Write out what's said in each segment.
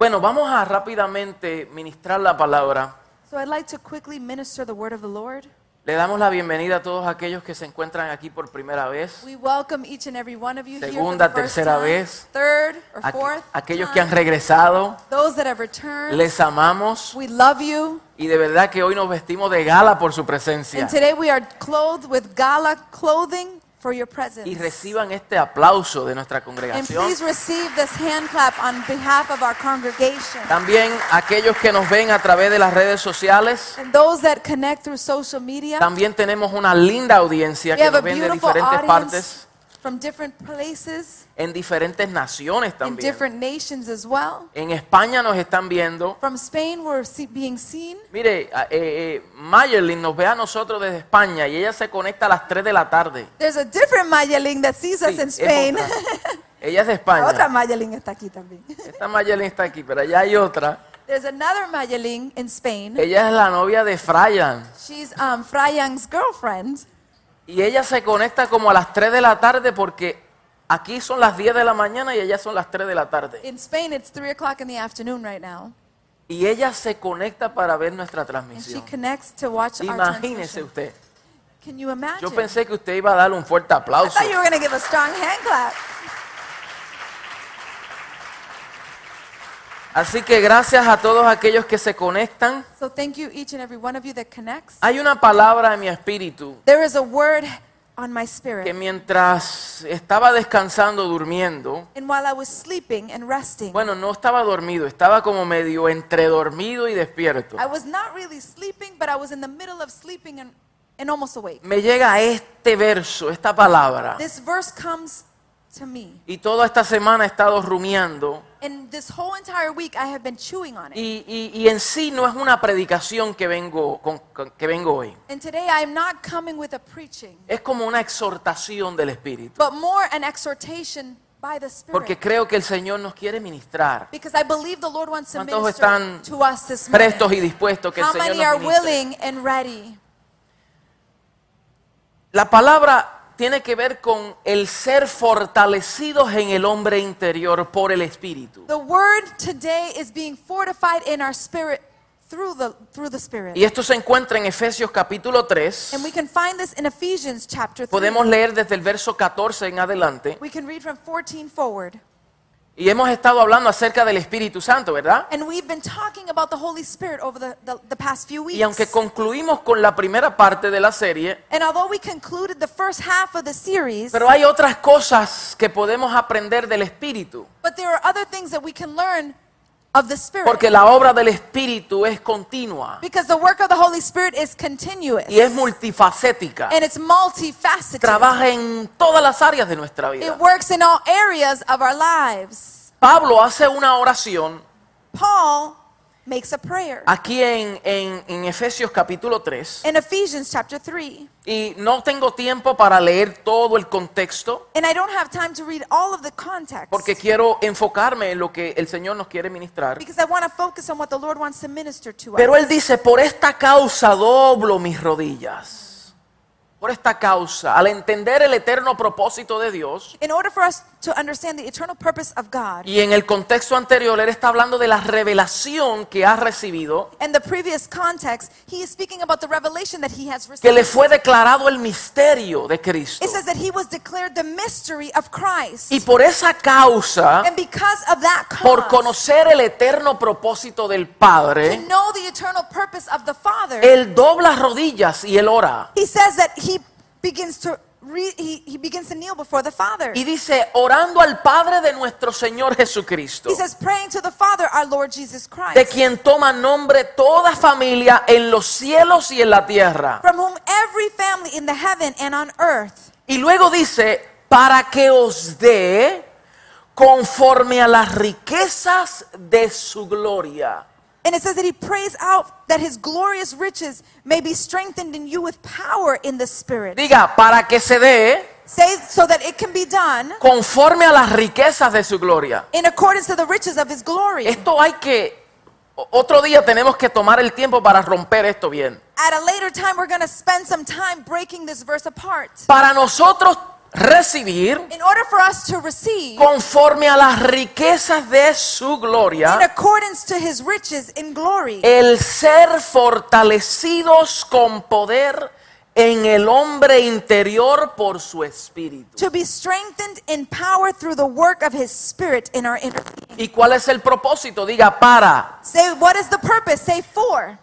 Bueno, vamos a rápidamente ministrar la palabra. So I'd like to quickly minister the word of the Lord. Le damos la bienvenida a todos aquellos que se encuentran aquí por primera vez, We welcome each and every one of you here for Segunda, the first tercera time, vez. third or aqu- fourth aquellos que han regresado. those that have returned. Les amamos we love you. y de verdad que hoy nos vestimos de gala por su presencia. And today we are clothed with gala clothing for your presence. Y reciban este aplauso de nuestra and congregación. please receive this hand clap on behalf of our congregation. También aquellos que nos ven a través de las redes sociales. And those that connect through social media. También tenemos una linda audiencia we que have a nos ven de beautiful diferentes audience partes, from different places, en diferentes naciones in también. different nations as well. En España nos están viendo. From Spain, we're see- being seen. Mire, eh, eh, Mayerlin nos ve a nosotros desde España y ella se conecta a las 3 de la tarde. There's a different Mayerling that sees us Sí, in es Spain. otra. Ella es de La otra España. Mayerling está aquí también. Esta Mayerlin está aquí, pero allá hay otra. There's another Mayerling in Spain. Ella es la novia de Fryan. She's um, Frayang's girlfriend. Y ella se conecta como a las 3 de la tarde porque aquí son las 10 de la mañana y allá son las 3 de la tarde. In Spain, it's 3 o'clock in the afternoon right now. Y ella se conecta para ver nuestra And she transmisión. connects to watch our Imagínese usted. Can you imagine? Yo pensé que usted iba a darle un fuerte I aplauso. thought you were going to give a strong hand clap. Así que gracias a todos aquellos que se conectan. So thank you, each and every one of you that connects. Hay una palabra en mi espíritu There is a word on my que spirit. mientras estaba descansando, durmiendo, And while I was sleeping and resting, bueno, no estaba dormido, estaba como medio entre dormido y despierto. I was not really sleeping, but I was in the middle of sleeping and, and almost awake. Me llega este verso, esta palabra, This verse comes to me. y toda esta semana he estado rumiando, And this whole entire week, I have been chewing on it. y, y- y en sí no es una predicación que vengo, con- con- que vengo hoy, And today, I'm not coming with a preaching, es como una exhortación del Espíritu, but more an exhortation by the porque Spirit. creo que el Señor nos quiere ministrar. Because I believe the Lord wants to ¿Cuántos minister están to us this morning. Prestos y dispuestos que el How Señor many are nos ministre. willing and ready? La palabra tiene que ver con el ser fortalecidos en el hombre interior por el Espíritu. The word today is being fortified in our spirit through the through the spirit. Y esto se encuentra en Efesios capítulo 3. And we can find this in Ephesians chapter 3. Podemos leer desde el verso 14 en adelante. We can read from 14 forward. Y hemos estado hablando acerca del Espíritu Santo, ¿verdad? And we've been talking about the Holy Spirit over the, the, the past few weeks. Y aunque concluimos con la primera parte de la serie, and although we concluded the first half of the series, pero hay otras cosas que podemos aprender del Espíritu. but there are other things that we can learn of the Spirit. Porque la obra del Espíritu es continua because the work of the Holy Spirit is continuous. y es multifacética. and it's multifaceted. Trabaja en todas las áreas de nuestra vida. It works in all areas of our lives. Pablo hace una oración Paul makes a prayer aquí en, en- en Efesios capítulo 3 in Ephesians chapter 3. y no tengo tiempo para leer todo el contexto And I don't have time to read all of the context porque quiero enfocarme en lo que el Señor nos quiere ministrar. because I want to focus on what the Lord wants to minister to Pero us. él dice, por esta causa doblo mis rodillas. Por esta causa, al entender el eterno propósito de Dios, In order for us to understand the eternal purpose of God, y en el contexto anterior, él está hablando de la revelación que ha recibido, in the previous context, he is speaking about the revelation that he has que le received. fue declarado el misterio de Cristo. It says that he was declared the mystery of Christ. Y por esa causa, And because of that por cause, conocer el eterno propósito del to Padre, know the eternal purpose of the Father, él dobla rodillas y él ora. he says that he begins to he, he begins to kneel before the Father. Y dice, orando al Padre de nuestro Señor Jesucristo, He says, praying to the Father, our Lord Jesus de Christ, quien toma nombre toda familia en los cielos y en la tierra. from whom every family in the heaven and on earth, Y luego dice, para que os dé conforme a las riquezas de su gloria. And it says that he prays out that his glorious riches may be strengthened in you with power in the Spirit. Diga, para que se dé Say so that it can be done conforme a las riquezas de su gloria. in accordance to the riches of his glory. Esto hay que, otro día tenemos que tomar el tiempo para romper esto bien. At a later time, we're going to spend some time breaking this verse apart. Para nosotros recibir in order for us to receive conforme a las riquezas de su in gloria, accordance to his riches in glory, el ser fortalecidos con poder en el hombre interior por su espíritu. to be strengthened in power through the work of his spirit in our inner being. ¿Y cuál es el propósito? Diga, para Say, what is the purpose? Say, for.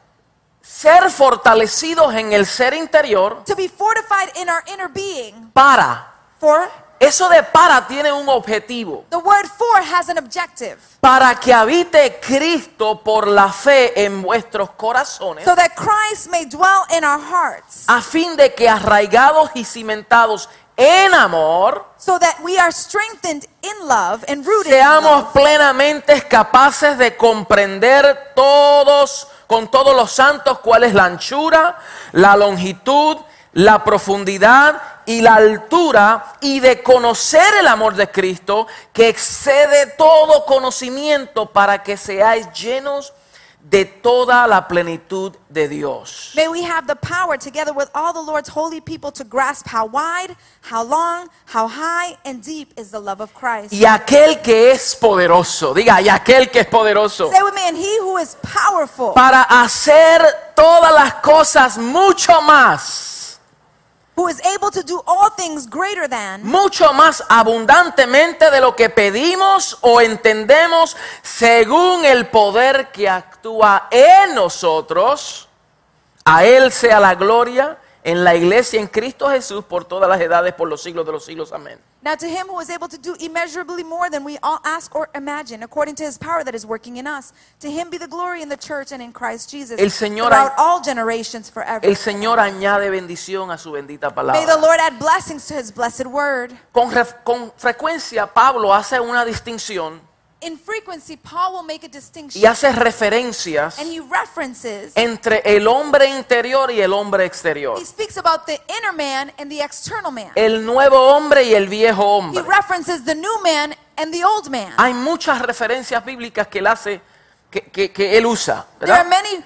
ser fortalecidos en el ser interior, To be fortified in our inner being. para. For. Eso de para tiene un objetivo. The word for has an objective. Para que habite Cristo por la fe en vuestros corazones, So that Christ may dwell in our hearts. a fin de que arraigados y cimentados en amor, So that we are strengthened in love and rooted in seamos love. plenamente capaces de comprender todos, con todos los santos, cuál es la anchura, la longitud, la profundidad y la altura, y de conocer el amor de Cristo, que excede todo conocimiento, para que seáis llenos de toda la plenitud de Dios. May we have the power, together with all the Lord's holy people, to grasp how wide, how long, how high, and deep is the love of Christ. Y aquel que es poderoso, diga, y aquel que es poderoso. Say with me, and he who is powerful para hacer todas las cosas mucho más, who is able to do all things greater than, mucho más abundantemente de lo que pedimos o entendemos, según el poder que actúa en nosotros. A Él sea la gloria en la iglesia en Cristo Jesús por todas las edades, por los siglos de los siglos. Amén. Now to him who is able to do immeasurably more than we all ask or imagine, according to his power that is working in us, to him be the glory in the church and in Christ Jesus, El Señor throughout all generations forever. El Señor añade bendición a su bendita May the palabra. Lord add blessings to his blessed word. Con, con frecuencia Pablo hace una distinción In frequency, Paul will make a distinction y hace referencias and he references, entre el hombre interior y el hombre exterior. he speaks about the inner man and the external man. El nuevo hombre y el viejo He hombre. references the new man and the old man. Hay muchas referencias bíblicas que él hace, que, que- que él usa. There are many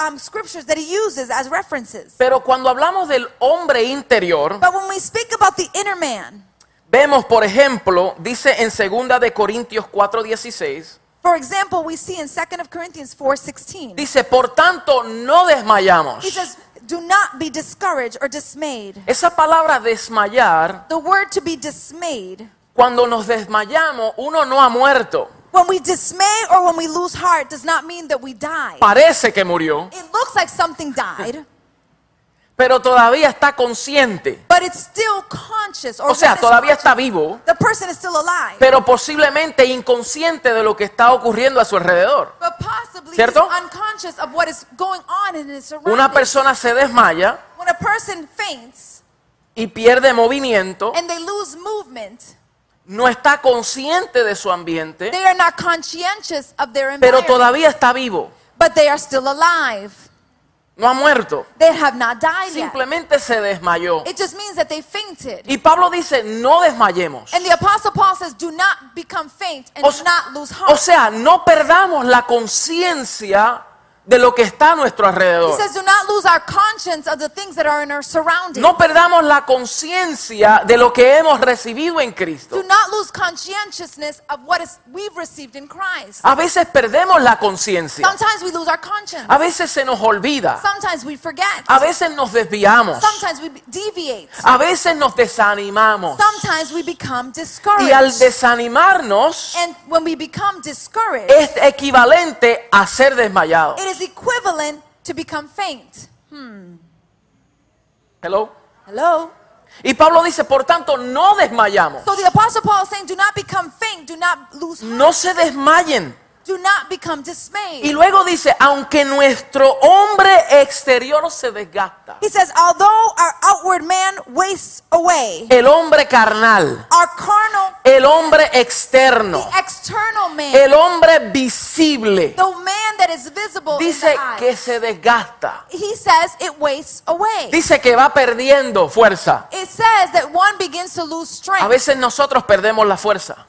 um, scriptures that he uses as references. Pero cuando hablamos del hombre interior, But when we speak about the inner man, vemos, por ejemplo, dice en 2 de Corintios 4:16, for example, we see in 2 of Corinthians 4:16. dice, "Por tanto, no desmayamos." He says, "Do not be discouraged or dismayed." Esa palabra desmayar, The word to be dismayed, cuando nos desmayamos, uno no ha muerto. when we dismay or when we lose heart does not mean that we die. Parece que murió, It looks like something died, pero todavía está consciente. but it's still conscious or O sea, todavía está vivo, The person is still alive. pero posiblemente inconsciente de lo que está ocurriendo a su alrededor. But possibly ¿Cierto? he's of what is going on in his Una persona se desmaya When a person faints y pierde movimiento, and they lose movement, no está consciente de su ambiente, they are not conscientious of their pero todavía está vivo, but they are still alive. No ha muerto, They have not died yet. simplemente se desmayó. It just means that they fainted. Y Pablo dice, no desmayemos. And the apostle Paul says, do not become faint and O, do not lose o heart. sea, no perdamos la conciencia de lo que está a nuestro He alrededor. says, do not lose our conscience of the things that are in our surroundings. No perdamos la conciencia de lo que hemos recibido en Cristo. Do not lose conscientiousness of what is we've received in Christ. A veces perdemos la conciencia. Sometimes we lose our conscience. A veces se nos olvida. Sometimes we forget. A veces nos desviamos. Sometimes we be- deviate. A veces nos desanimamos. Sometimes we become Y al discouraged. desanimarnos And when we become discouraged, es equivalente a ser desmayado. it is equivalent to become faint. Hello. Hello? Y Pablo dice, por tanto, no desmayamos. So the apostle Paul is saying, do not become faint, do not lose heart, No se desmayen. Do not become dismayed. Y luego dice, aunque nuestro hombre exterior se desgasta, He says, although our outward man wastes away, el hombre carnal, our carnal, el hombre externo, the external man, el hombre visible, the man that is visible in dice the eyes, que se desgasta. he says it wastes away. Dice que va perdiendo fuerza. It says that one begins to lose A strength. veces nosotros perdemos la fuerza,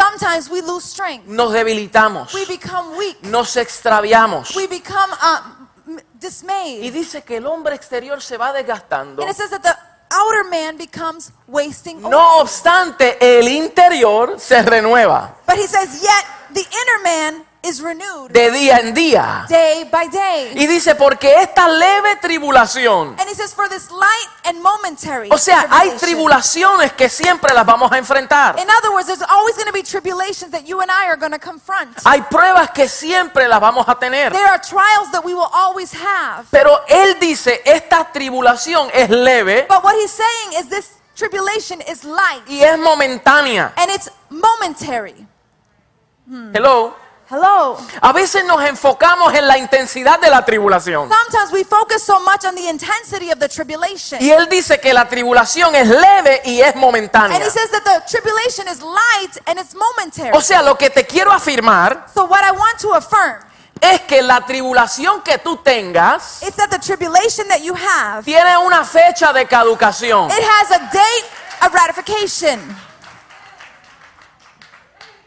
Sometimes we lose strength. nos debilitamos, We become weak. nos extraviamos. We become um, m- Y dismayed. dice que el hombre exterior se va desgastando And it says that the outer man becomes wasting away. No obstante, el interior se renueva But he says, yet the inner man is renewed de día en día. day by day. Y dice, porque esta leve tribulación, And he says, for this light and momentary. o sea, hay tribulation." tribulaciones que siempre las vamos a enfrentar. In other words, there's always going to be tribulations that you and I are going to confront. Hay pruebas que siempre las vamos a tener. There are trials that we will always have. Pero él dice, esta tribulación es leve But what he's saying is this tribulation is light y es momentánea. and it's momentary. Hello. Hello. A veces nos enfocamos en la intensidad de la tribulación. Sometimes we focus so much on the intensity of the tribulation. Y él dice que la tribulación es leve y es And momentánea. he says that the tribulation is light and it's momentary. O sea, lo que te quiero afirmar So what I want to affirm es que la tribulación que tú tengas is that the tribulation that you have, it tiene una fecha de caducación. has a date of ratification.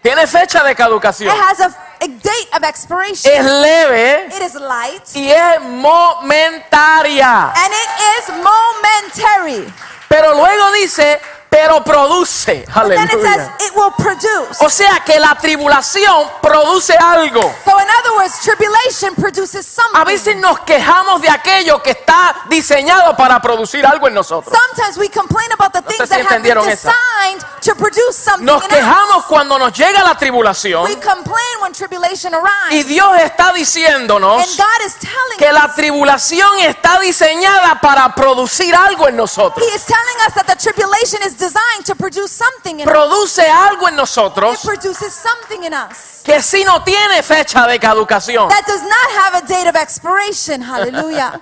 Tiene fecha de It caducación. has a, a date of expiration. Es leve It is light y es momentaria. and it is momentary. Pero luego dice, pero produce. But then it says Aleluya. it will produce. O sea que la tribulación produce algo. So in other words, tribulation produces A veces something. nos quejamos de aquello que está diseñado para producir algo en nosotros. Sometimes we complain about the sé things si that have been designed to produce something Nos in quejamos us. cuando nos llega la tribulación We complain when tribulation y arrives. Dios está And diciéndonos God is telling que la tribulación está diseñada para producir algo en nosotros. He is telling us that the tribulation is designed to produce something in us. Produce algo en It nosotros produces something in us que si no tiene fecha de caducación. that does not have a date of expiration. Hallelujah.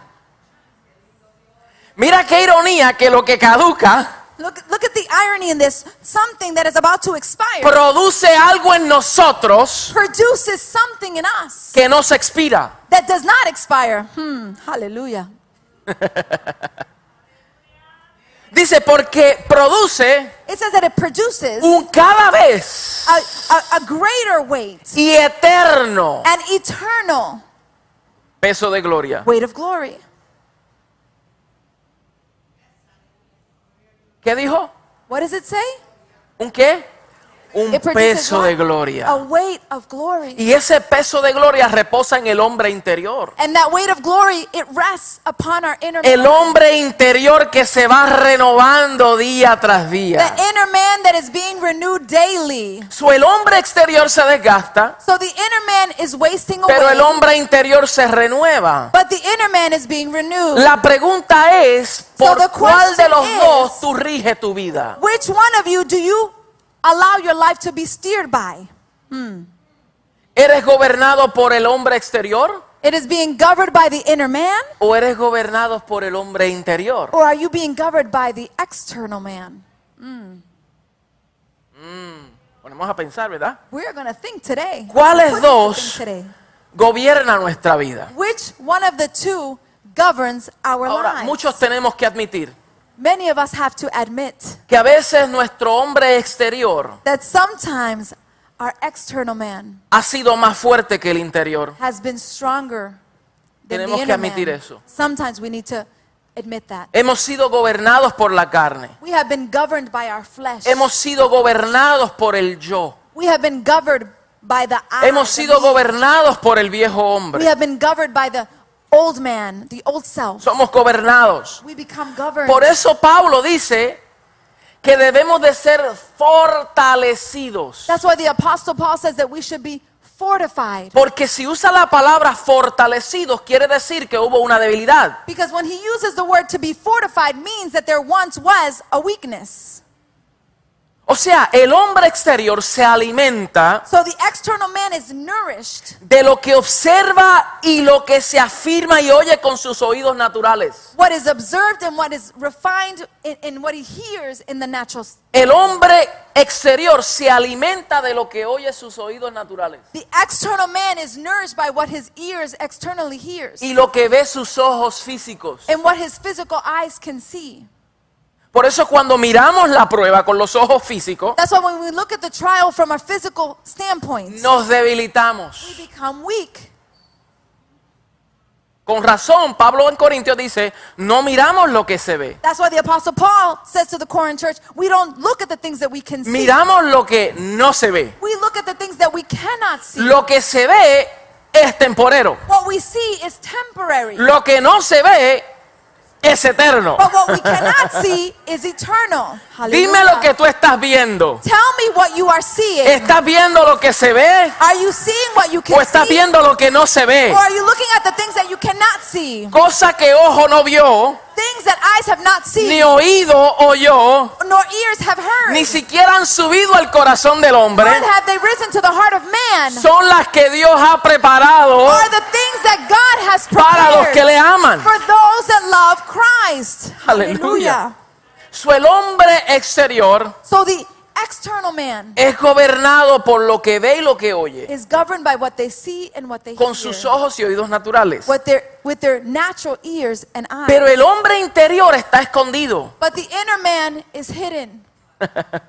Mira qué ironía que lo que caduca Look, look at the irony in this. Something that is about to expire produce algo en nosotros produces something in us que no se expira. that does not expire. Hmm, hallelujah. Dice porque produce It says that it produces un cada vez a, a, a greater weight, y eterno an eternal peso de gloria. weight of glory. ¿Qué dijo? What does it say? ¿Un qué? Un peso de A gloria. weight of glory. Y ese peso de gloria reposa en el hombre interior. And that weight of glory, it rests upon our inner El hombre interior que se va renovando día tras día. The inner man that is being renewed daily. So, el hombre exterior se desgasta, So the inner man is wasting pero away. el hombre interior se renueva. But the inner man is being renewed. La pregunta es, ¿por cuál de los dos tú rige tu vida? Which one of you do you allow your life to be steered by? ¿Eres gobernado por el hombre exterior It is being governed by the inner man, o eres gobernado por el hombre interior? or are you being governed by the external man? Ponemos a pensar, ¿verdad? We're going to think today. ¿Cuáles dos? think today. Gobierna nuestra vida. Which one of the two governs our Ahora, lives? muchos tenemos que admitir Many of us have to admit que a veces nuestro hombre exterior that sometimes our external man ha sido más fuerte que el interior. has been stronger than Tenemos the que admitir man. eso. Sometimes we need to admit that. Hemos sido gobernados por la carne. We have been governed by our flesh. Hemos sido gobernados por el yo. We have been governed by the I, Hemos sido gobernados por el viejo We hombre. have been governed by the old man, the old self. Somos gobernados. We become governed. Por eso Pablo dice que debemos de ser fortalecidos. That's why the apostle Paul says that we should be fortified. Porque si usa la palabra fortalecidos quiere decir que hubo una debilidad. Because when he uses the word to be fortified means that there once was a weakness. O sea, el hombre exterior se alimenta So the external man is nourished de lo que observa y lo que se afirma y oye con sus oídos naturales. what is observed and what is refined in, in what he hears in the natural. El hombre exterior se alimenta de lo que oye sus oídos naturales The external man is nourished by what his ears externally hears y lo que ve sus ojos físicos. and what his physical eyes can see. Por eso cuando miramos la prueba con los ojos físicos, That's why when we look at the trial from physical standpoint, nos debilitamos. we become weak. Con razón, Pablo en Corintios dice, no miramos lo que se ve, That's why the Apostle Paul says to the Corinth church, we don't look at the things that we can see. miramos lo que no se ve. We look at the things that we cannot see. Lo que se ve es temporero, What we see is temporary. lo que no se ve es eterno. But what we cannot see is eternal. Dime lo que tú estás viendo. Tell me what you are seeing. ¿Estás viendo lo que se ve Are you seeing what you o can estás see? viendo lo que no se ve? Or are you looking at the things that you cannot see? Cosa que ojo no vio, Things that eyes have not ni seen, oído oyó, nor ears have heard. ni siquiera han subido al corazón del hombre. Nor have they risen to the heart of man. Son las que Dios ha preparado Are the things that God has para los que le aman. for those that love Christ. Aleluya. So, el hombre exterior So the external man es gobernado por lo que ve y lo que oye, is governed by what they see and what they con hear. sus ojos y oídos naturales. With their, with their natural ears and eyes. Pero el hombre interior está escondido. But the inner man is hidden.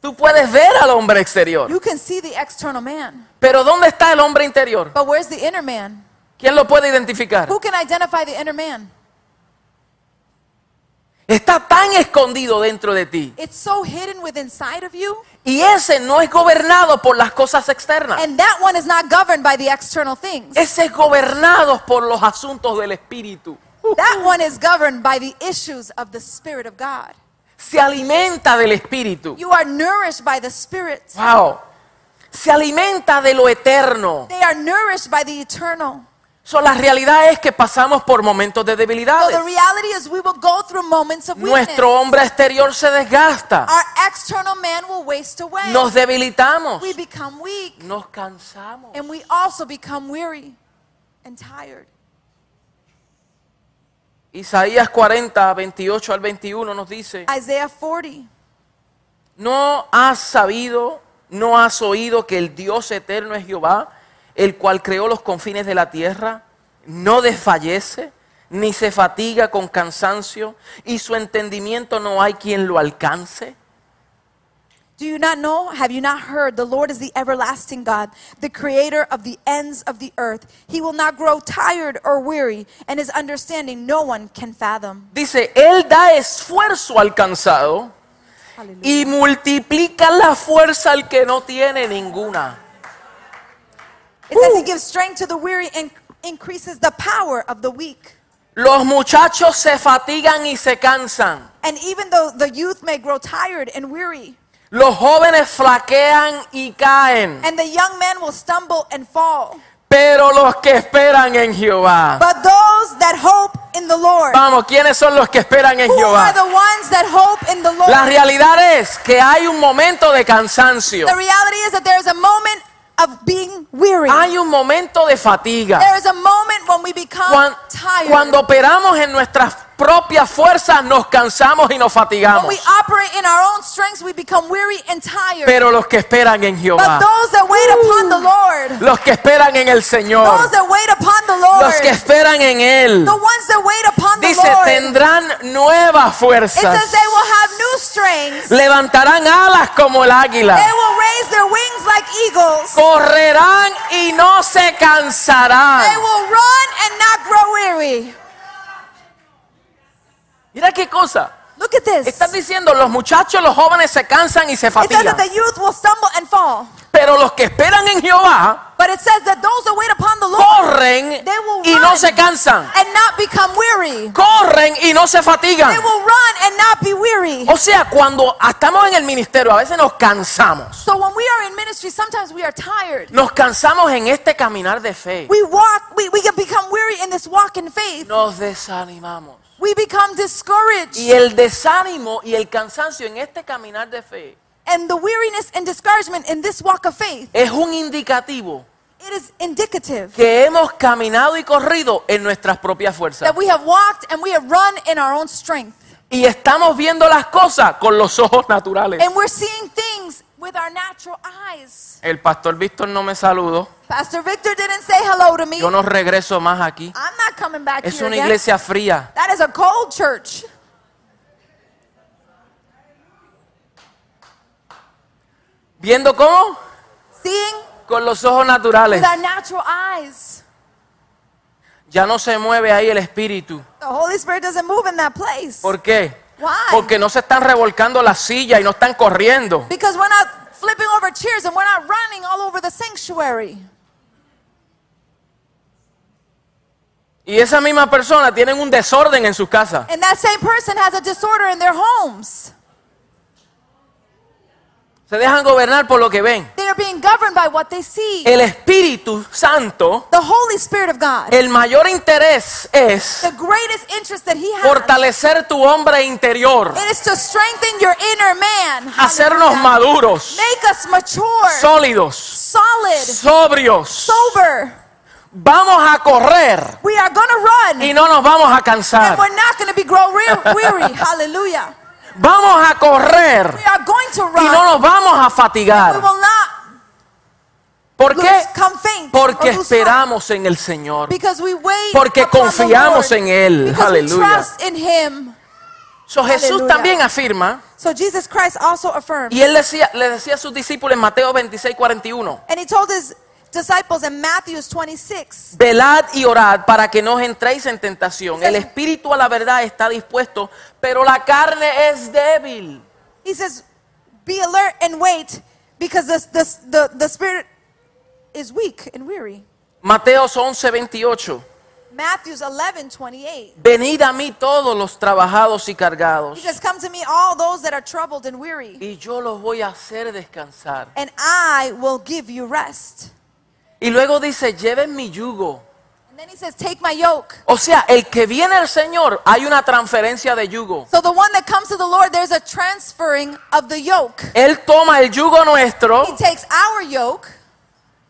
Tú puedes ver al hombre exterior, You can see the external man. pero ¿dónde está el hombre interior? But where's the inner man? ¿Quién lo puede identificar? Who can identify the inner man? Está tan escondido dentro de ti. It's so hidden within inside of you. Y ese no es gobernado por las cosas externas. And that one is not governed by the external things. Ese es gobernado por los asuntos del espíritu. That one is governed by the issues of the Spirit of God. Se alimenta del espíritu. You are nourished by the Spirit. Wow. Se alimenta de lo eterno. They are nourished by the eternal. So, la realidad es que pasamos por momentos de So debilidades. the reality is we will go through moments of weakness. Nuestro hombre exterior se desgasta. Our external man will waste away. Nos debilitamos. We become weak. Nos cansamos. And we also become weary and tired. Isaías 40, 28 al 21 nos dice, Isaiah 40. ¿no has sabido, no has oído que el Dios eterno es Jehová, el cual creó los confines de la tierra? No desfallece, ni se fatiga con cansancio, y su entendimiento no hay quien lo alcance. Do you not know? Have you not heard? The Lord is the everlasting God, the creator of the ends of the earth. He will not grow tired or weary, and his understanding no one can fathom. Dice, Él da esfuerzo al cansado y multiplica la fuerza al que no tiene ninguna. It says he gives strength to the weary and increases the power of the weak. Los muchachos se fatigan y se cansan. And even though the youth may grow tired and weary, Los jóvenes flaquean y caen, and the young men will stumble and fall, pero los que esperan en Jehová. but those that hope in the Lord, Vamos, ¿quiénes son los que esperan en who are Jehová? the ones that hope in the Lord? La realidad es que hay un momento de cansancio, The reality is that there is a moment of being weary. hay un momento de fatiga. There is a moment when we become Cuan- tired. Cuando operamos en nuestras propias fuerzas nos cansamos y nos when fatigamos. we operate in our own strengths, we become weary and tired. Pero los que esperan en but Jehová, those that wait upon the Lord, los que esperan en el Señor, those that wait upon the Lord, los que esperan en Él, the ones that wait upon the dice, Lord, tendrán nuevas it fuerzas. says they will have new strength. Levantarán alas como el águila. They will raise their wings like eagles. Correrán y no se They cansarán. will run and not grow weary. Qué cosa. Look at this. Están diciendo, los muchachos, los jóvenes se cansan y se It says that fatigan. the youth will stumble and fall. Pero los que esperan en Jehová But it says that those that wait upon the Lord corren They will y no se cansan. and not become weary. Corren y no se fatigan. They will run and not be weary. O sea, cuando estamos en el ministerio, a veces nos cansamos. So when we are in ministry, sometimes we are tired. Nos cansamos en este caminar de fe. We walk, we, become weary in this walk in faith. Nos desanimamos. We become discouraged. Y el desánimo y el cansancio en este caminar de fe And the weariness and discouragement in this walk of faith, es un indicativo it is indicative que hemos caminado y corrido en nuestras propias fuerzas. that we have walked and we have run in our own strength. Y estamos viendo las cosas con los ojos naturales. And we're seeing things with our natural eyes. El pastor Víctor no me saludó. Pastor Victor didn't say hello to me. Yo no regreso más aquí. I'm not coming back Es here una again. iglesia fría. That is a cold church. ¿Viendo cómo? Seeing Con los ojos naturales. with our natural eyes. ya no se mueve ahí el espíritu. The Holy Spirit doesn't move in that place. ¿Por qué? Why? Porque no se están revolcando las sillas y no están corriendo. Because we're not flipping over chairs and we're not running all over the sanctuary. Y esa misma persona tienen un desorden en sus casas. And that same person has a disorder in their homes. Se dejan gobernar por lo que ven. Being governed by what they see. El Espíritu Santo, The Holy Spirit of God. el mayor interés es The greatest interest that He has. fortalecer tu hombre interior, It is to strengthen your inner man. hacernos maduros, Make us mature, sólidos, solid, sobrios. sober. Vamos a correr We are run. y no nos vamos a And cansar. we're not going to be grow weary. Hallelujah. Vamos a correr We are going to y no run. nos vamos a fatigar. ¿Por qué? Porque esperamos en el Señor. Because we wait Porque confiamos en Él. Aleluya. trust in Him. So, Jesús Aleluya. también afirma, So Jesus Christ also affirmed. y él decía, le decía a sus discípulos en Mateo 26, 41, And he told his disciples in Matthew 26. velad y orad para que no entréis en tentación. El espíritu a la verdad está dispuesto, pero la carne es débil. He says, Be alert and wait because the, the, the, the spirit is weak and weary. Mateo 11, 28. Matthew's 11 28. Venid a mí todos los trabajados y He cargados, says, Come to me, all those that are troubled and weary, y yo los voy a hacer descansar. and I will give you rest. Y luego dice, lleven mi yugo. And then he says, Take my yoke. O sea, el que viene al Señor, hay una transferencia de yugo. So the one that comes to the Lord, there's a transferring of the yoke. Él toma el yugo nuestro He takes our yoke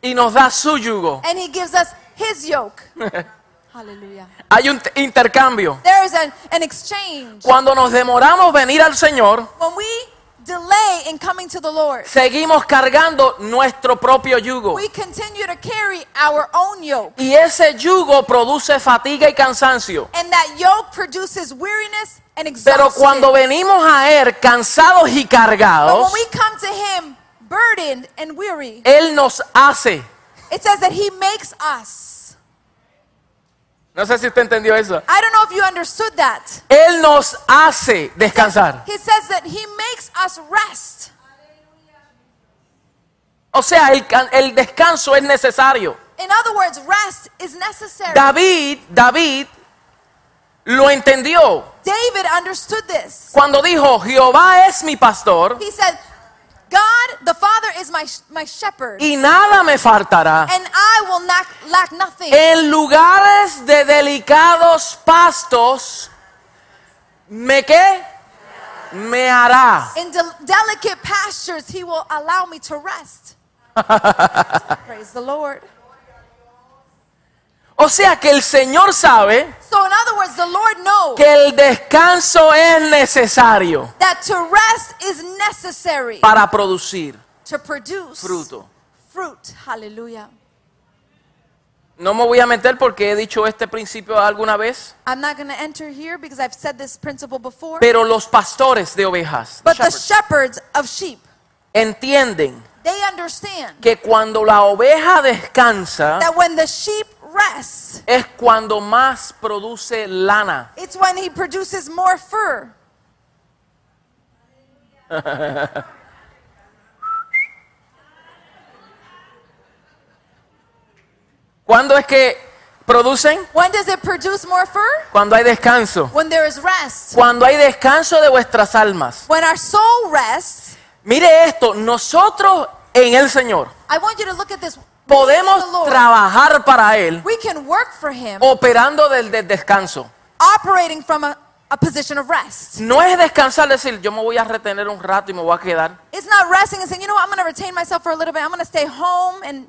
y nos da su yugo. and he gives us his yoke. Hallelujah. Hay un intercambio. There is an, an exchange. Cuando nos demoramos venir al Señor, When we delay in coming to the Lord, seguimos cargando nuestro propio yugo. we continue to carry our own yoke. Y ese yugo produce fatiga y cansancio. And that yoke produces weariness and Pero exhaustion. cuando venimos a Él cansados y but cargados, when we come to him burdened and weary, Él nos hace. it says that he makes us. No sé si usted entendió eso. I don't know if you understood that. Él nos hace descansar. He says that he makes us rest. O sea, el, el descanso es necesario. In other words, rest is necessary. David, David lo entendió David understood this. cuando dijo, Jehová es mi pastor He said, God, the Father, is my, my shepherd, y nada me faltará. and I will not lack nothing. En lugares de delicados pastos, ¿me qué? Me hará. In del- delicate pastures, he will allow me to rest. Praise the Lord. O sea que el Señor sabe So, in other words, the Lord knows que el descanso es necesario that to rest is necessary para producir to produce fruto. fruit. Hallelujah. No me voy a meter porque he dicho este principio alguna vez, I'm not going to enter here because I've said this principle before. pero los pastores de ovejas But the shepherds, shepherds of sheep, entienden they understand que cuando la oveja descansa that when the sheep es cuando más produce lana. it's when he produces more fur. ¿Cuándo es que producen? When does it produce more fur? Cuando hay descanso. When there is rest. Cuando hay descanso de vuestras almas. When our soul rests, Mire esto, nosotros en el Señor I want you to look at this. Podemos trabajar para Él We can work for him operando del, del descanso. operating from a, a position of rest. No es descansar, decir, yo me voy a retener un rato y me voy a quedar. It's not resting and saying, you know what, I'm going to retain myself for a little bit. I'm going to stay home. And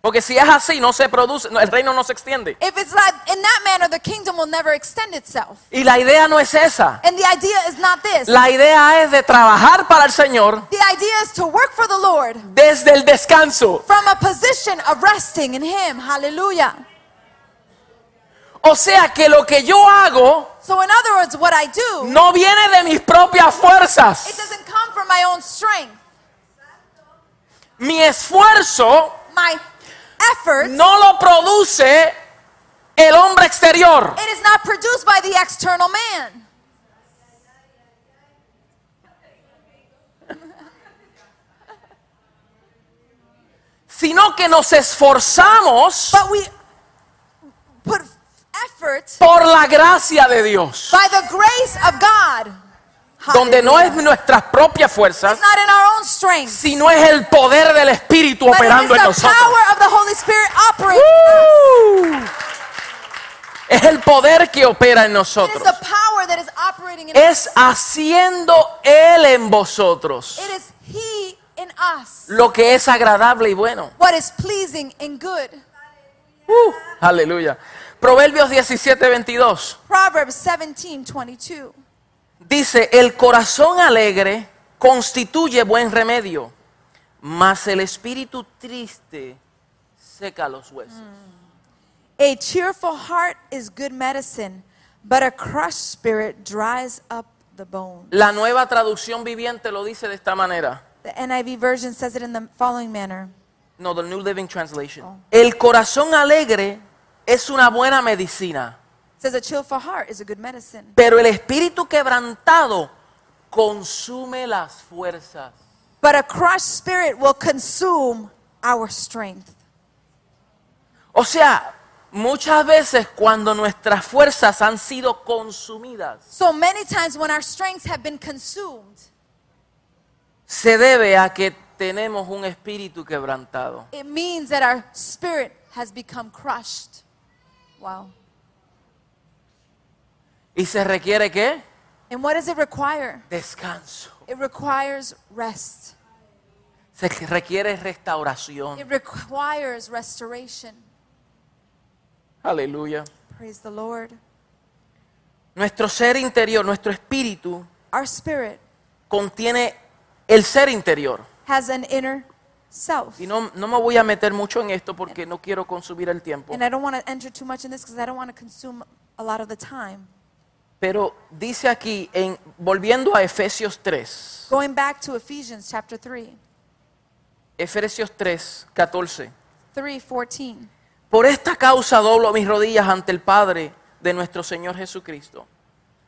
Porque si es así, no se produce, el reino no se extiende. if it's not in that manner, the kingdom will never extend itself. Y la idea no es esa. And the idea is not this. La idea es de trabajar para el Señor The idea is to work for the Lord desde el descanso. from a position of resting in Him. Hallelujah. O sea que lo que yo hago So, in other words, what I do, no viene de mis propias it fuerzas. doesn't come from my own strength. Mi esfuerzo My efforts no lo produce el hombre exterior. It is not produced by the external man. sino que nos esforzamos But we put effort por la gracia de Dios, by the grace of God. Donde no es nuestras propias fuerzas, strength, sino es el poder del Espíritu operando en nosotros. Es el poder que opera en nosotros. Es haciendo Él en vosotros lo que es agradable y bueno. ¡Uh! Aleluya. Proverbios 17, 22. Proverbs 17, 22. Dice, el corazón alegre constituye buen remedio, mas el espíritu triste seca los huesos. A cheerful heart is good medicine, but a crushed spirit dries up the bone. La nueva traducción viviente lo dice de esta manera. The NIV version says it in the following manner. No, the New Living Translation. El corazón alegre es una buena medicina, says a cheerful heart is a good medicine, pero el espíritu quebrantado consume las fuerzas. but a crushed spirit will consume our strength. O sea, muchas veces cuando nuestras fuerzas han sido consumidas, So many times when our strengths have been consumed, se debe a que tenemos un espíritu quebrantado. it means that our spirit has become crushed. Wow. ¿Y se requiere qué? And what does it require? Descanso. It requires rest. Se requiere restauración. It requires restoration. Aleluya. Praise the Lord. Nuestro ser interior, nuestro espíritu, Our spirit contiene el ser interior. has an inner self. Y no, no me voy a meter mucho en esto porque no quiero consumir el tiempo. And I don't want to enter too much in this because I don't want to consume a lot of the time. Pero dice aquí, en, volviendo a Efesios 3, Going back to Ephesians chapter 3, Efesios 3, 14. 3 14. Por esta causa doblo mis rodillas ante el Padre de nuestro Señor Jesucristo,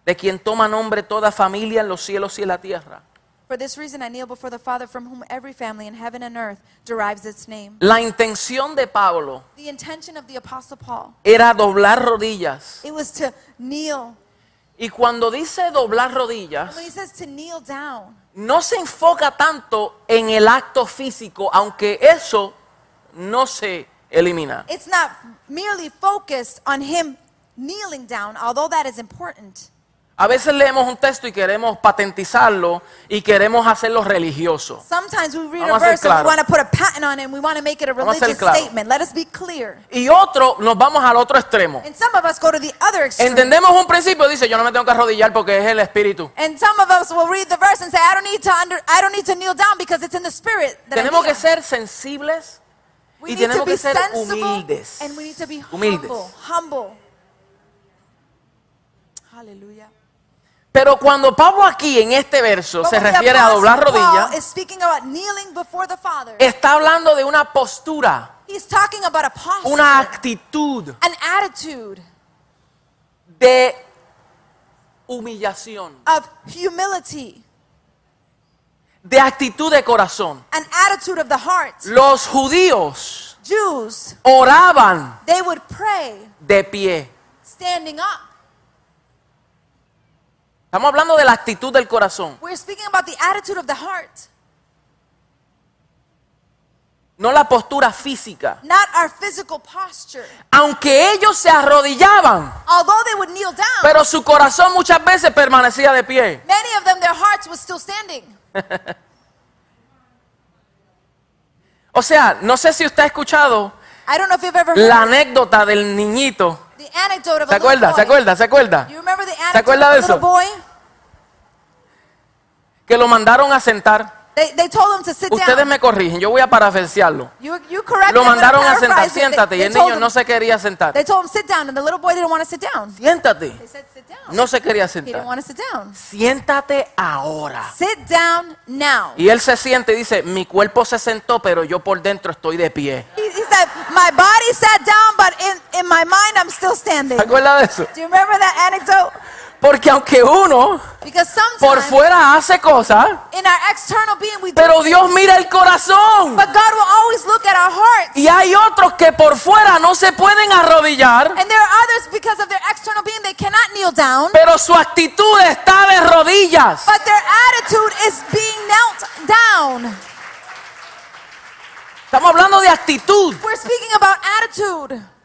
de quien toma nombre toda familia en los cielos y en la tierra. For this reason I kneel before the Father from whom every family in heaven and earth derives its name. La intención de Pablo The intention of the Apostle Paul, era doblar rodillas. it was to kneel. Y cuando dice doblar rodillas, And when he says to kneel down, no se enfoca tanto en el acto físico, aunque eso no se elimina. it's not merely focused on him kneeling down, although that is important. A veces leemos un texto y queremos patentizarlo y queremos hacerlo religioso. Sometimes we read Vamos a verse and we want to put a patent on it and we want to make it a religious statement. Let us be clear. Y otro, nos vamos al otro extremo. And some of us go to the other extreme. Entendemos un principio, dice, yo no me tengo que arrodillar porque es el espíritu. And some of us will read the verse and say, I don't need to under, I don't need to kneel down because it's in the spirit that I Tenemos que kneel." ser sensibles We y tenemos que ser humildes. and we need to be Humildes. humble. Humble. Hallelujah. Pero cuando Pablo aquí en este verso But se refiere a doblar rodillas, está hablando de una postura, He's talking about a posture, una actitud an attitude de humillación, of humility, de actitud de corazón. an attitude of the heart. Los judíos Jews, oraban they would pray de pie. standing up. Estamos hablando de la actitud del corazón, We're speaking about the attitude of the heart, no la postura física. not our physical posture. Aunque ellos se arrodillaban, Although they would kneel down, pero su corazón muchas veces permanecía de pie. many of them, their hearts was still standing. O sea, no sé si usted ha escuchado I don't know if you've ever la heard anécdota del niñito. the anecdote of ¿Se acuerda? ¿Se acuerda? ¿Se acuerda? ¿Se acuerda de eso? Que lo mandaron a sentar. They, they told him to sit Ustedes down. me corrigen, yo voy a parafrasearlo. You, you correct Lo mandaron a sentar, siéntate. Y they el told niño him- no se quería sentar. They told him sit down, and the little boy didn't want to sit down. Siéntate. They said sit down. No se quería He didn't sentar. want to sit down. Siéntate ahora. Sit down now. Y él se siente y dice, mi cuerpo se sentó, pero yo por dentro estoy de pie. He, said, my, body sat down, but in, in my mind, I'm still standing. ¿Se acuerda de eso? Do you remember that anecdote? Porque aunque uno Because por fuera hace cosas, in our external being we do pero Dios mira el corazón. but God will always look at our hearts. Y hay otros que por fuera no se pueden arrodillar, pero su actitud está de rodillas. but their attitude is being knelt down. Estamos hablando de actitud,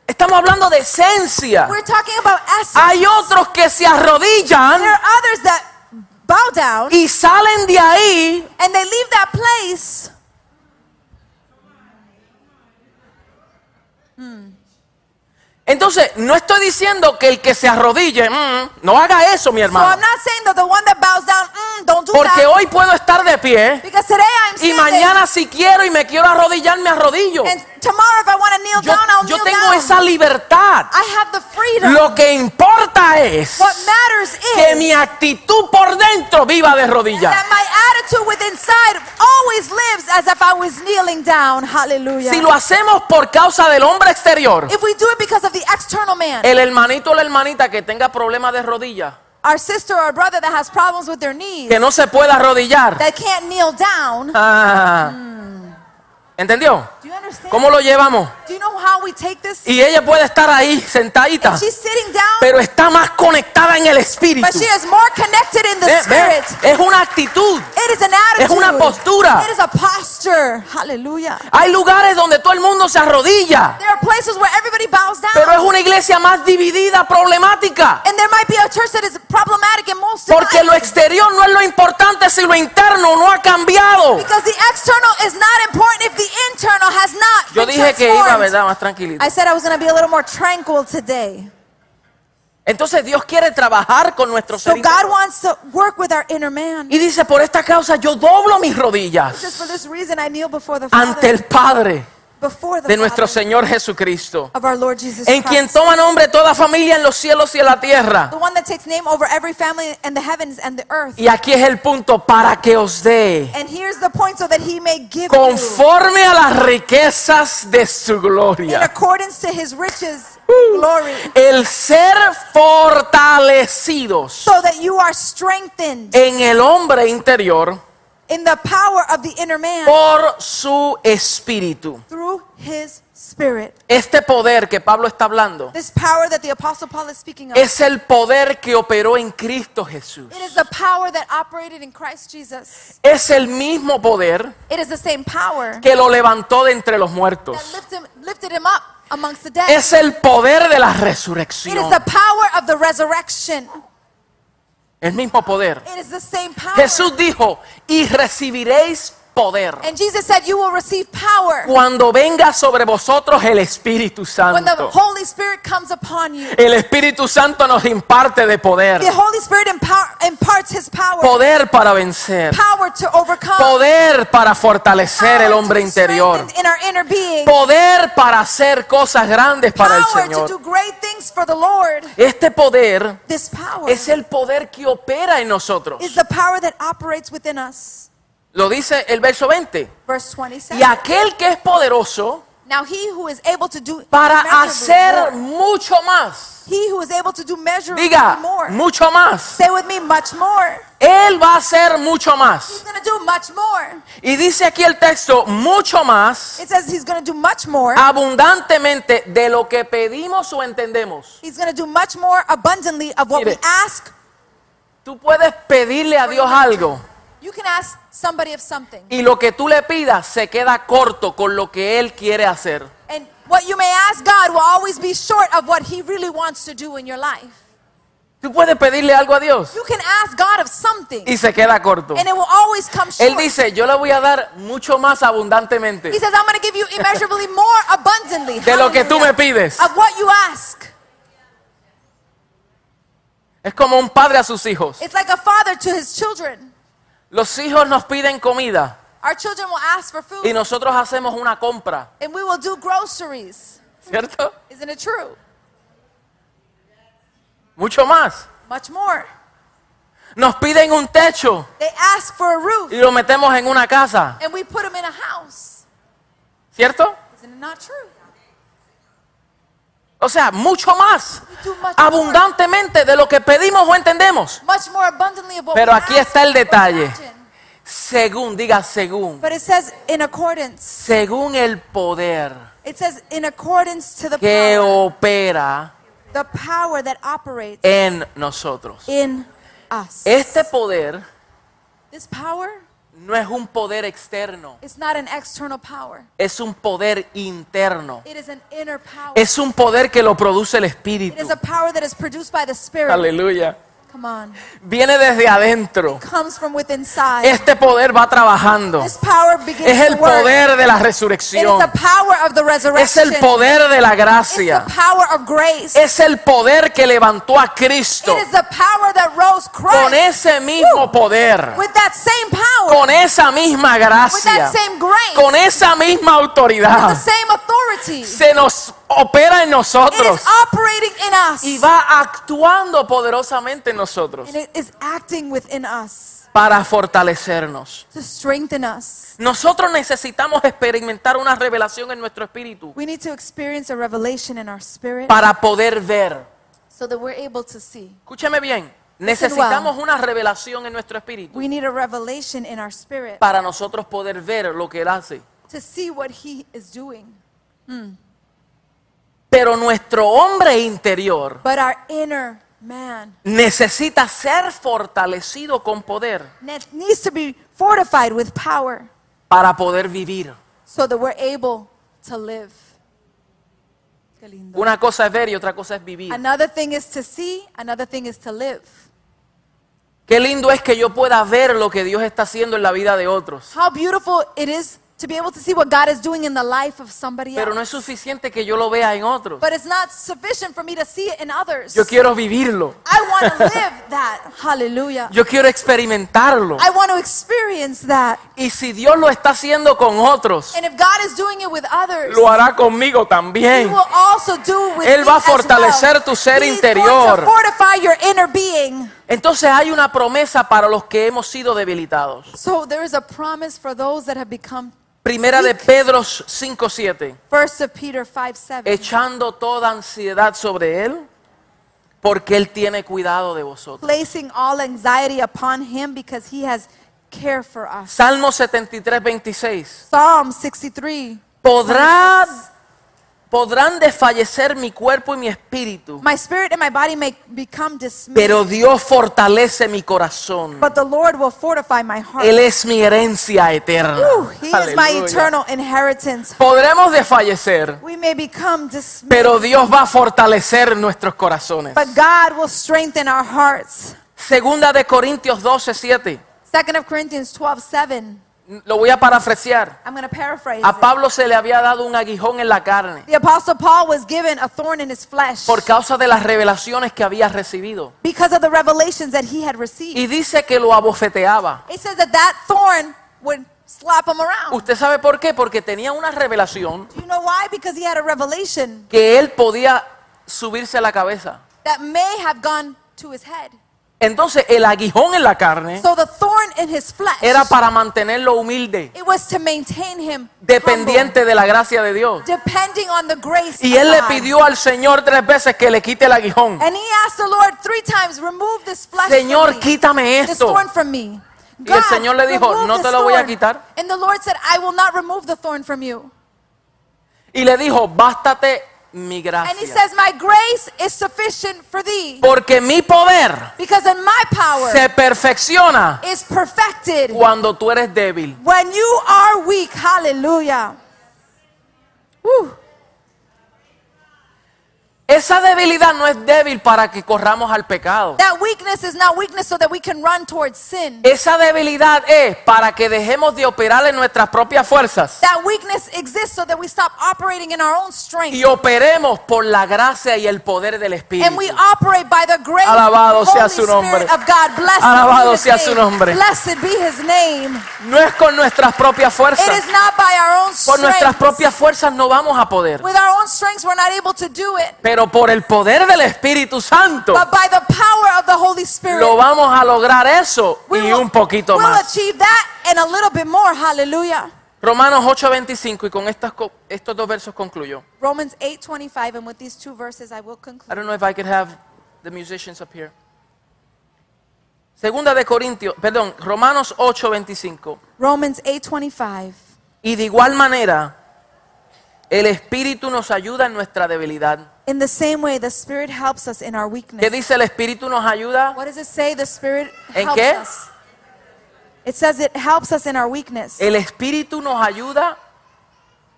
Estamos hablando de esencia. We're talking about essence. Hay otros que se arrodillan There are others that bow down y salen de ahí and they leave that place. Entonces, no estoy diciendo que el que se arrodille, mm, no haga eso, mi hermano. Mm, do Porque hoy puedo estar de pie y mañana si quiero y me quiero arrodillar, me arrodillo. And tomorrow if I want to kneel Yo, down, I'll yo kneel tengo down. esa libertad. I have the freedom. Lo que importa es what matters que is mi actitud por dentro viva de rodillas. that my attitude with inside always lives as if I was kneeling down. Hallelujah. Si lo hacemos por causa del hombre exterior, if we do it because of the external man, el hermanito o la hermanita que tenga problemas de rodillas, our sister or brother that has problems with their knees, que no se pueda arrodillar. that can't kneel down, Ah. ¿Entendió? ¿Cómo lo llevamos? Y ella puede estar ahí sentadita, pero está más conectada en el espíritu. but she is more connected in the Ve- ve, spirit. Es una actitud. It is an attitude. Es una postura. It is a posture. Hallelujah. Hay lugares donde todo el mundo se arrodilla, There are places where everybody bows down. pero es una iglesia más dividida, problemática. Problematic and most Porque lo exterior no es lo importante si lo interno no ha cambiado. Because the external is not important if the internal has not Yo been dije que iba. ¿verdad? Más tranquilito. I said I was going to be a little more tranquil today. Entonces Dios quiere trabajar con nuestro So ser God wants to work with our inner man. Y dice, por esta causa yo doblo mis rodillas Just for this reason, I kneel before the ante Father, el Padre de nuestro Señor Jesucristo, en quien toma nombre toda familia en los cielos y en la tierra. The one that takes name over every family in the heavens and the earth. Y aquí es el punto para que os dé And here's the point so that he may give you conforme a las riquezas de su gloria. glory. El ser fortalecidos So that you are strengthened en el hombre interior in the power of the inner man por su espíritu. through his spirit. Este poder que Pablo está hablando This power that the apostle Paul is speaking of. es el poder que operó en Cristo Jesús. It is the power that operated in Christ Jesus. Es el mismo poder It is the same power que lo levantó de entre los that muertos. lifted him, lifted him up amongst the dead. Es el poder de la It is resurrección. the power of the resurrection. El mismo poder. Jesús dijo, y recibiréis poder And Jesus said, You will receive power cuando venga sobre vosotros el Espíritu when the Santo. Holy Spirit comes upon you. El Espíritu Santo nos imparte de poder. The Holy Spirit impar- imparts his power, Poder para vencer. power to overcome, Poder para fortalecer el power hombre to be interior. strengthened in our inner being, Poder para hacer cosas grandes para el power to do Señor. great things for the Lord. Este poder This power es el poder que opera en nosotros. is the power that operates within us. Lo dice el verso 20. Verse 27. Y aquel que es poderoso Now he who is able to do para hacer more, mucho más. he who is able to do Diga, more. mucho más. Say with me, much more. Él va a hacer mucho más. do much more. Y dice aquí el texto, mucho más, It says he's do much more. abundantemente de lo que pedimos o entendemos. He's do much more abundantly of what we ask. Tú puedes pedirle a Dios algo You can ask somebody of something. y lo que tú le pidas se queda corto con lo que Él quiere hacer. And what you may ask God will always be short of what he really wants to do in your life. Tú puedes pedirle algo a Dios You can ask God of something. y se queda corto. And it will always come short. Él dice, yo le voy a dar mucho más abundantemente He says, I'm going to give you immeasurably more abundantly. de lo que tú me pides. Of what you ask. Es como un padre a sus hijos. It's like a father to his children. Los hijos nos piden comida Our children will ask for food. y nosotros hacemos una compra, And we will do groceries. ¿cierto? Isn't it true? Mucho más. Much more. Nos piden un techo They ask for a roof. y lo metemos en una casa, And we put them in a house. ¿cierto? Isn't it not true? O sea, mucho más. Abundantemente de lo que pedimos o entendemos. Pero aquí está el detalle. Según, diga según. But it says in accordance. Según el poder que power, opera en nosotros. in us. Este poder no es un poder externo, is not an external power. es un poder interno. It is an inner power. Es un poder que lo produce el It Espíritu. is a power that is produced by the Spirit. Aleluya. Come on. Viene desde adentro. Comes from within. Este poder va trabajando. This power begins Es el poder de la It is resurrección. the power of the Es resurrection. el poder de la It's the gracia. power of grace. Es el poder que levantó a Cristo. It is the power that rose Christ Con ese mismo poder. with that same power, Con esa misma with gracia. that same grace, Con esa misma with the autoridad. same authority. Se nos opera en nosotros. Y va actuando poderosamente en nosotros. Para fortalecernos. to strengthen us. Nosotros necesitamos experimentar una revelación en nuestro espíritu. We need to experience a revelation in our spirit Para poder ver. so that we're able to see. Escúcheme bien. Necesitamos una revelación en nuestro espíritu. We need a revelation in our spirit Para nosotros poder ver lo que Él hace. to see what He is doing. Pero nuestro hombre interior But our inner man necesita ser fortalecido con poder ne- needs to be fortified with power para poder vivir. so that we're able to live. Qué lindo. Una cosa es ver y otra cosa es vivir. Another thing is to see, another thing is to live. Qué lindo es que yo pueda ver lo que Dios está haciendo en la vida de otros. How beautiful it is to be able to see what God is doing in the life of somebody Pero no es else. suficiente que yo lo vea en otros. But it's not sufficient for me to see it in others. Yo quiero vivirlo. I want to live that. Hallelujah. Yo quiero experimentarlo. I want to experience that. Y si Dios lo está haciendo con otros, And if God is doing it with others, lo hará conmigo He también. will also do it with Él va a as well. fortalecer tu ser He's interior. Going to fortify your inner being. Entonces hay una promesa para los que hemos sido debilitados. So there is a promise for those that have become Primera de Pedro 5:7. First of Peter 5 7. Echando toda ansiedad sobre él, porque él tiene cuidado de vosotros. Placing all anxiety upon him because he has care for us. Salmo 73, 26. Psalm 63. Podrá, podrán desfallecer mi cuerpo y mi espíritu, My spirit and my body may become dismayed, pero Dios fortalece mi corazón. but the Lord will fortify my heart. Él es mi herencia eterna. Ooh, he is my eternal inheritance. Podremos desfallecer, We may become dismayed, pero Dios va a fortalecer nuestros corazones. but God will strengthen our hearts. Segunda de Corintios 12, 7. 2 of Corinthians 12 7. Lo voy a parafrasear. I'm going to paraphrase A. Pablo se le había dado un aguijón en la carne The Apostle Paul was given a thorn in his flesh por causa de las revelaciones que había recibido. because of the revelations that he had received. Y dice que lo abofeteaba. It says that that thorn would slap him around. ¿Usted sabe por qué? Porque tenía una revelación you know why? Because he had a revelation que él podía subirse a la cabeza. that may have gone to his head. Entonces el aguijón en la carne So the thorn in his flesh, era para mantenerlo humilde, it was to maintain him dependiente de la gracia de Dios. on the grace Y él le pidió al Señor tres veces que le quite el aguijón. And he asked the Lord three times, remove this flesh Señor, from me, quítame this esto. thorn from me. Y el Señor le dijo, "No this te lo voy a thorn." quitar. And the Lord said, I will not remove the thorn from you. Y le dijo, bástate mi And he says, my grace is sufficient for thee. Porque mi poder Because in my power se perfecciona is perfected cuando tú eres débil. when you are weak. Hallelujah. Woo. Esa debilidad no es débil para que corramos al pecado. That weakness is not weakness so that we can run towards sin. Esa debilidad es para que dejemos de operar en nuestras propias fuerzas That weakness exists so that we stop operating in our own strength. y operemos por la gracia y el poder del Espíritu. And we operate by the grace Alabado sea su nombre. Of God. Blessed Alabado sea su nombre. Blessed be his name. No es con nuestras propias It fuerzas. is not by our own Por nuestras strength. propias fuerzas no vamos a poder. With our own strengths, we're not able to do it. Pero por el poder del Espíritu Santo But by the power of the Holy Spirit, lo vamos a lograr eso we y will, un poquito we'll más. achieve that and a little bit more. Hallelujah. Romanos 8:25 y con estas estos dos versos concluyo. Romans 8:25 and with these two verses I will I conclude. don't know if I could have the musicians up here. Segunda de Corintios, perdón, Romanos 8:25. Romans 8:25. Y de igual manera, el Espíritu nos ayuda en nuestra debilidad. In the same way the Spirit helps us in our ¿Qué weakness. dice el Espíritu nos ayuda? What does it say? The Spirit ¿En helps qué? us. It says it helps us in our weakness. El Espíritu nos ayuda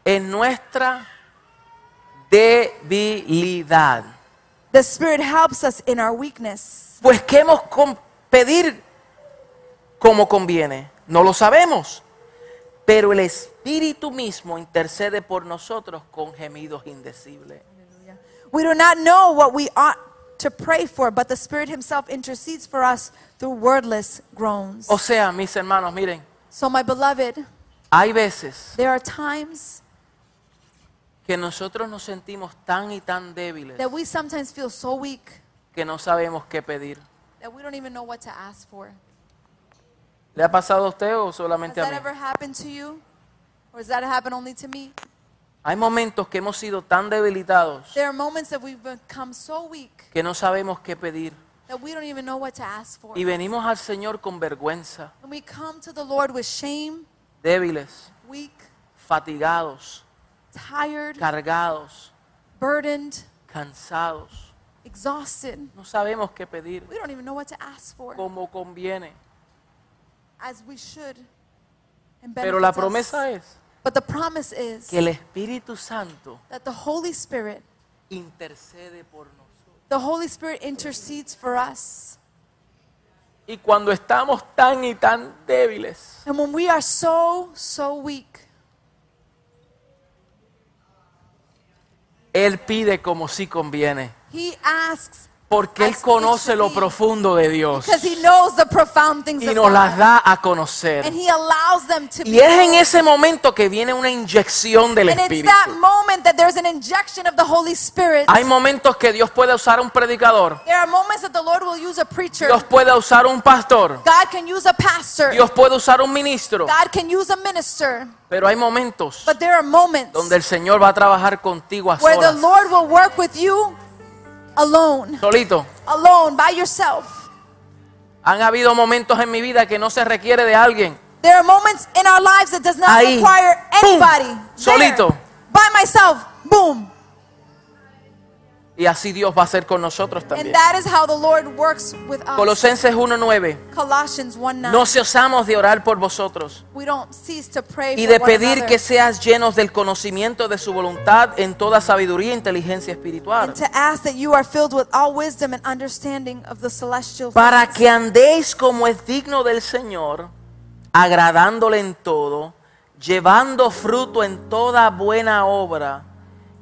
en nuestra debilidad. The Spirit helps us in our weakness. Pues ¿qué hemos con pedir como conviene? No lo sabemos. Pero el Espíritu mismo intercede por nosotros con gemidos indecibles. We do not know what we ought to pray for, but the Spirit Himself intercedes for us through wordless groans. O sea, mis hermanos, miren, So, my beloved, hay veces there are times que nosotros nos sentimos tan y tan débiles that we sometimes feel so weak que no sabemos qué pedir. that we don't even know what to ask for. ¿Le ha pasado a usted o Has solamente a that mí? ever happened to you? Or does that happen only to me? Hay momentos que hemos sido tan debilitados There are moments that we've become so weak que no sabemos qué pedir. that we don't even know what to ask for. Y venimos al Señor con vergüenza, And we come to the Lord with shame, débiles, weak, fatigados, tired, cargados, burdened, cansados. exhausted. No sabemos qué pedir, We don't even know what to ask for como conviene. as we should. And Pero la benefits us. promesa es But the promise is que el Espíritu Santo that the Holy Spirit, intercede por nosotros. the Holy Spirit intercedes for us. Y cuando estamos tan y tan débiles, And when we are so, so weak, Él pide como si conviene. He asks Porque Él conoce lo profundo de Dios. because He knows the profound things Y nos las da a conocer. And He allows them to Y es en ese momento que viene una inyección del Espíritu. Hay momentos que Dios puede usar un predicador. There are moments that the Lord will use a preacher. Dios puede usar un pastor. God can use a pastor. Dios puede usar un ministro. God can use a minister. Pero hay momentos But there are moments donde el Señor va a trabajar contigo a solas. Alone. Solito. Alone, by yourself. Han habido momentos en mi vida que no se requiere de alguien. There are moments in our lives that does not Ahí. require anybody. Solito. There. By myself. Boom. Y así Dios va a hacer con nosotros And también. that is how the Lord works with us. Colosenses 1.9. Colossians 1 9. No cesamos de orar por vosotros we don't cease to pray y de pedir que seas llenos del conocimiento de su voluntad en toda sabiduría e inteligencia espiritual. and to ask that you are filled with all wisdom and understanding of the celestial Para que andéis como es digno del Señor, agradándole en todo, llevando fruto en toda buena obra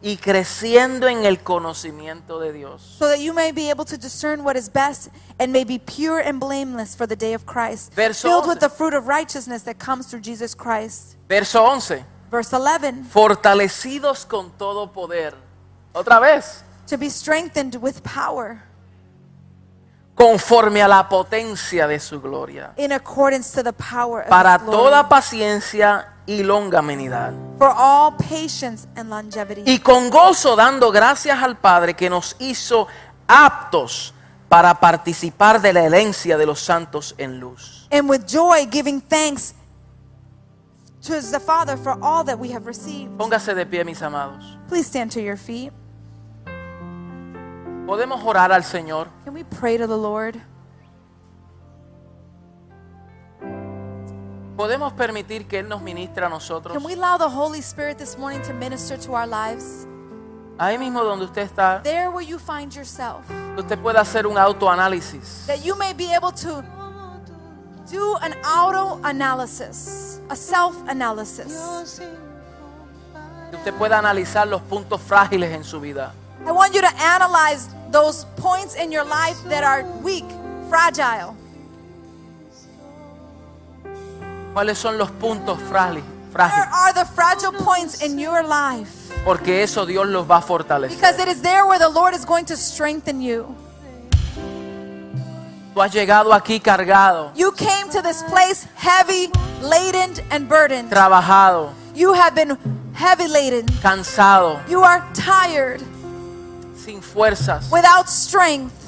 y creciendo en el conocimiento de Dios. so that you may be able to discern what is best and may be pure and blameless for the day of Christ, Verso filled 11. with the fruit of righteousness that comes through Jesus Christ. Verso 11. Verse 11, Fortalecidos con todo poder. Otra vez. to be strengthened with power Conforme a la potencia de su gloria. in accordance to the power of Para His glory, toda paciencia y longanimidad. for all patience and longevity. Y con gozo dando gracias al Padre que nos hizo aptos para participar de la herencia de los santos en luz. and with joy giving thanks to the Father for all that we have received. Póngase de pie, mis amados. Please stand to your feet. Podemos orar al Señor. Can we pray to the Lord? Podemos permitir que Él nos ministre a nosotros. Can we allow the Holy Spirit this morning to minister to our lives? Ahí mismo donde usted está, There where you find yourself, usted puede hacer un autoanálisis. that you may be able to do an auto analysis, a self analysis. Que usted pueda analizar los puntos frágiles en su vida. I want you to analyze those points in your life that are weak, fragile. ¿Cuáles son los puntos frágiles? Where are the fragile points in your life? Porque eso Dios los va a fortalecer. Because it is there where the Lord is going to strengthen you. Tú has llegado aquí cargado. You came to this place heavy laden and burdened. trabajado, You have been heavy laden. cansado, You are tired, sin fuerzas. without strength.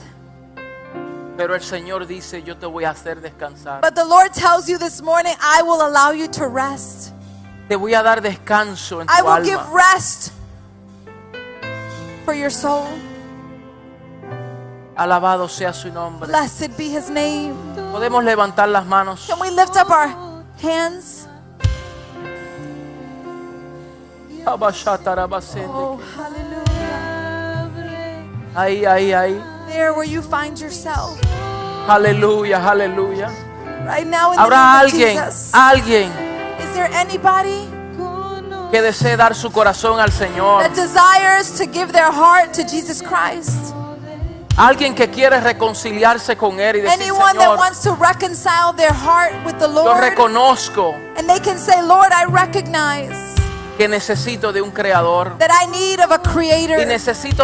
Pero el Señor dice, yo te voy a hacer descansar. But the Lord tells you this morning, I will allow you to rest. Te voy a dar descanso en I tu will give rest for your soul. Alabado sea su nombre. Blessed be his name. Podemos levantar las manos. Can we lift up our hands? Oh, hallelujah. Ahí, ahí, ahí. There where you find yourself. Aleluya, aleluya. Right now in the Habrá of alguien, Jesus. alguien Is there anybody que desee dar su corazón al Señor. that desires to give their heart to Jesus Christ? Alguien que quiere reconciliarse con Él y decir, Anyone that Señor, wants to reconcile their heart with the yo Lord reconozco and they can say, Lord, I recognize que necesito de un creador that I need of a y creator necesito